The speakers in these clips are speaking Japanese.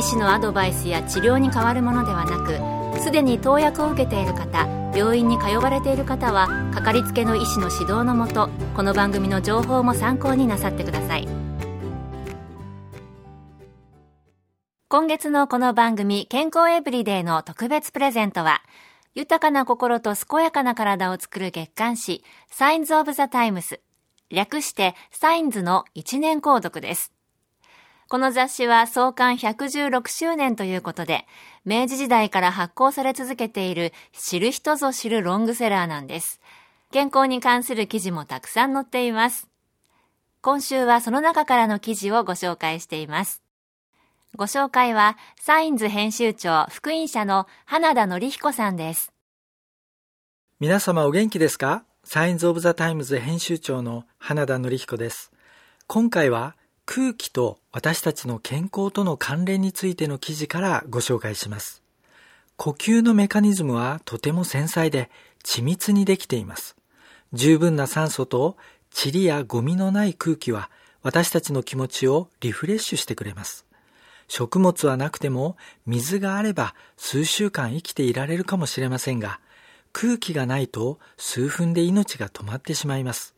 医師のアドバイスや治療に変わるものではなくすでに投薬を受けている方病院に通われている方はかかりつけの医師の指導のもとこの番組の情報も参考になさってください今月のこの番組健康エブリデイの特別プレゼントは豊かな心と健やかな体を作る月刊誌サインズ・オブ・ザ・タイムス略してサインズの1年購読です。この雑誌は創刊116周年ということで、明治時代から発行され続けている知る人ぞ知るロングセラーなんです。健康に関する記事もたくさん載っています。今週はその中からの記事をご紹介しています。ご紹介は、サインズ編集長福音社の花田則彦さんです。皆様お元気ですか？サインズ・オブ・ザ・タイムズ編集長の花田則彦です。今回は空気と私たちの健康との関連についての記事からご紹介します。呼吸のメカニズムはとても繊細で緻密にできています。十分な酸素と塵やゴミのない空気は私たちの気持ちをリフレッシュしてくれます。食物はなくても水があれば数週間生きていられるかもしれませんが、空気がないと数分で命が止まってしまいます。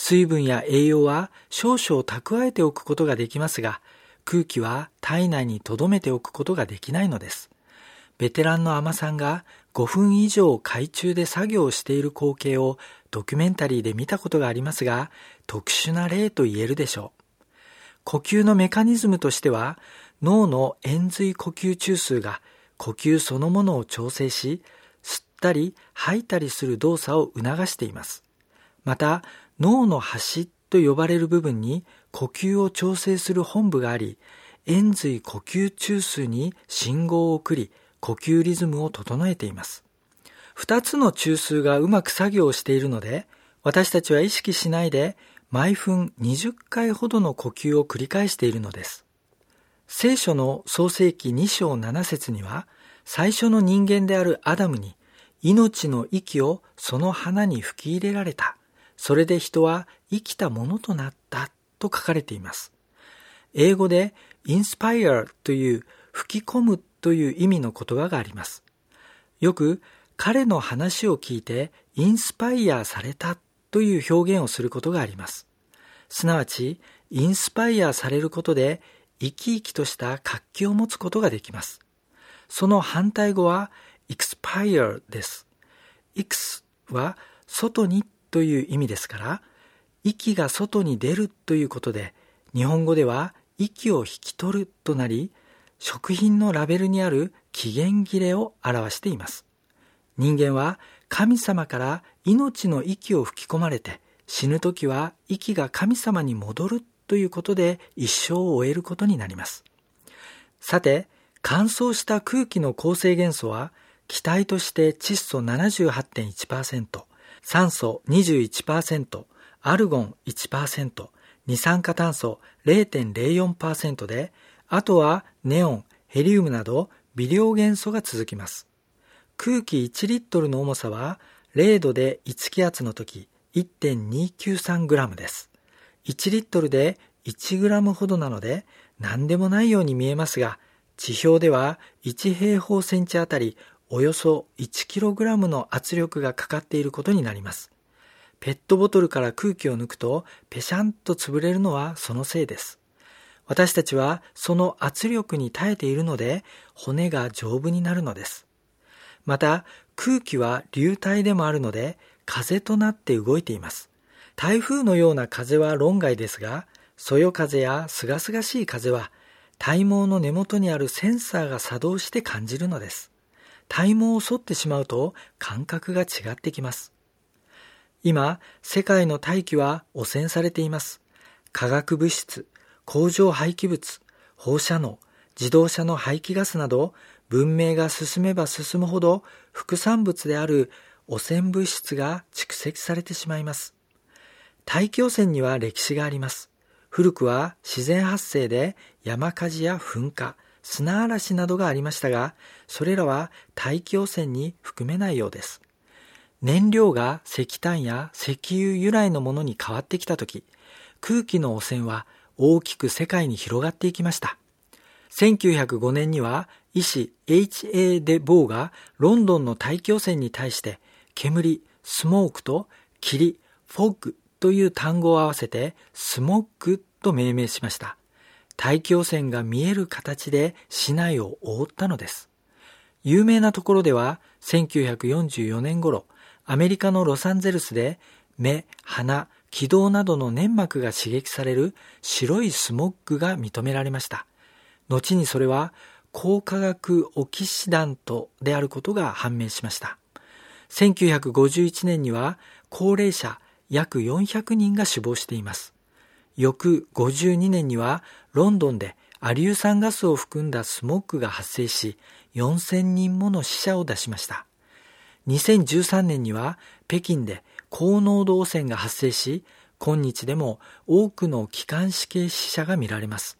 水分や栄養は少々蓄えておくことができますが、空気は体内に留めておくことができないのです。ベテランの海女さんが5分以上海中で作業している光景をドキュメンタリーで見たことがありますが、特殊な例と言えるでしょう。呼吸のメカニズムとしては、脳の円髄呼吸中枢が呼吸そのものを調整し、吸ったり吐いたりする動作を促しています。また、脳の端と呼ばれる部分に呼吸を調整する本部があり、円髄呼吸中枢に信号を送り、呼吸リズムを整えています。二つの中枢がうまく作業をしているので、私たちは意識しないで毎分20回ほどの呼吸を繰り返しているのです。聖書の創世記2章7節には、最初の人間であるアダムに命の息をその花に吹き入れられた。それで人は生きたものとなったと書かれています。英語で inspire という吹き込むという意味の言葉があります。よく彼の話を聞いてインスパイアされたという表現をすることがあります。すなわち、インスパイアされることで生き生きとした活気を持つことができます。その反対語は expire です。x は外にという意味ですから、息が外に出るということで、日本語では息を引き取るとなり、食品のラベルにある期限切れを表しています。人間は神様から命の息を吹き込まれて、死ぬ時は息が神様に戻るということで一生を終えることになります。さて、乾燥した空気の構成元素は気体として窒素78.1%、酸素21%、アルゴン1%、二酸化炭素0.04%で、あとはネオン、ヘリウムなど微量元素が続きます。空気1リットルの重さは0度で1気圧の時 1.293g です。1リットルで 1g ほどなので何でもないように見えますが、地表では1平方センチあたりおよそ 1kg の圧力がかかっていることになります。ペットボトルから空気を抜くとペシャンと潰れるのはそのせいです。私たちはその圧力に耐えているので骨が丈夫になるのです。また空気は流体でもあるので風となって動いています。台風のような風は論外ですが、そよ風やすがすがしい風は体毛の根元にあるセンサーが作動して感じるのです。体毛を剃ってしまうと感覚が違ってきます。今、世界の大気は汚染されています。化学物質、工場廃棄物、放射能、自動車の排気ガスなど、文明が進めば進むほど副産物である汚染物質が蓄積されてしまいます。大気汚染には歴史があります。古くは自然発生で山火事や噴火、砂嵐などがありましたが、それらは大気汚染に含めないようです。燃料が石炭や石油由来のものに変わってきたとき、空気の汚染は大きく世界に広がっていきました。1905年には医師 H.A. デ・ボーがロンドンの大気汚染に対して煙、スモークと霧、フォッグという単語を合わせてスモッグと命名しました。大気汚染が見える形で市内を覆ったのです。有名なところでは1944年頃、アメリカのロサンゼルスで目、鼻、気道などの粘膜が刺激される白いスモッグが認められました。後にそれは高化学オキシダントであることが判明しました。1951年には高齢者約400人が死亡しています。翌52年にはロンドンでアリュー酸ガスを含んだスモッグが発生し4000人もの死者を出しました。2013年には北京で高濃度汚染が発生し、今日でも多くの気管支系死者が見られます。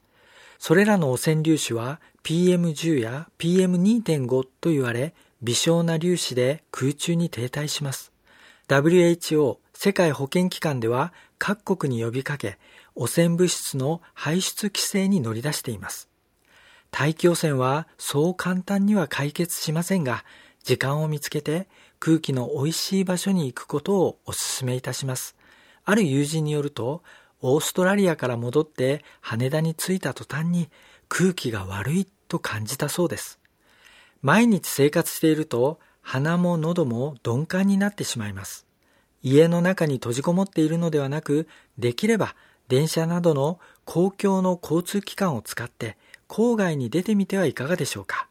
それらの汚染粒子は PM10 や PM2.5 と言われ、微小な粒子で空中に停滞します。WHO 世界保健機関では各国に呼びかけ、汚染物質の排出規制に乗り出しています。大気汚染はそう簡単には解決しませんが、時間を見つけて空気の美味しい場所に行くことをお勧めいたします。ある友人によると、オーストラリアから戻って羽田に着いた途端に空気が悪いと感じたそうです。毎日生活していると鼻も喉も鈍感になってしまいます。家の中に閉じこもっているのではなく、できれば電車などの公共の交通機関を使って郊外に出てみてはいかがでしょうか。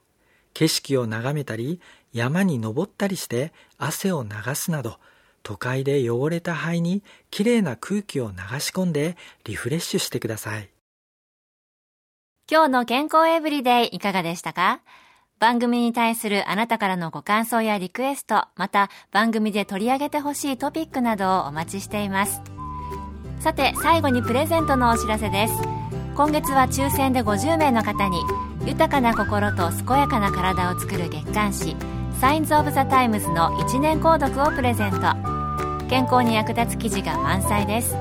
景色を眺めたり、山に登ったりして汗を流すなど、都会で汚れた肺にきれいな空気を流し込んでリフレッシュしてください。今日の健康エブリデイいかがでしたか？番組に対するあなたからのご感想やリクエスト、また番組で取り上げてほしいトピックなどをお待ちしています。さて、最後にプレゼントのお知らせです。今月は抽選で50名の方に、豊かな心と健やかな体を作る月刊誌、サインズ・オブ・ザ・タイムズの1年購読をプレゼント。健康に役立つ記事が満載です。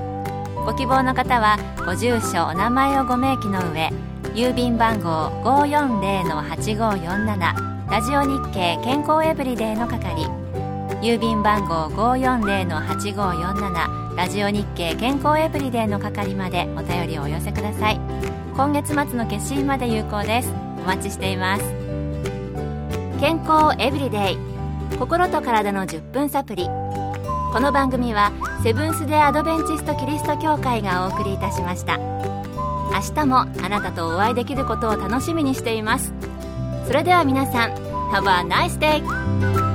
ご希望の方はご住所お名前をご明記の上郵便番号540-8547ラジオ日経健康エブリデイの係。郵便番号540-8547ラジオ日経健康エブリデイの係までお便りをお寄せください。今月末の決心まで有効です。お待ちしています。健康エブリデイ心と体の10分サプリ。この番組はセブンス・デ・アドベンチスト・キリスト教会がお送りいたしました。明日もあなたとお会いできることを楽しみにしています。それでは皆さん Have a nice day!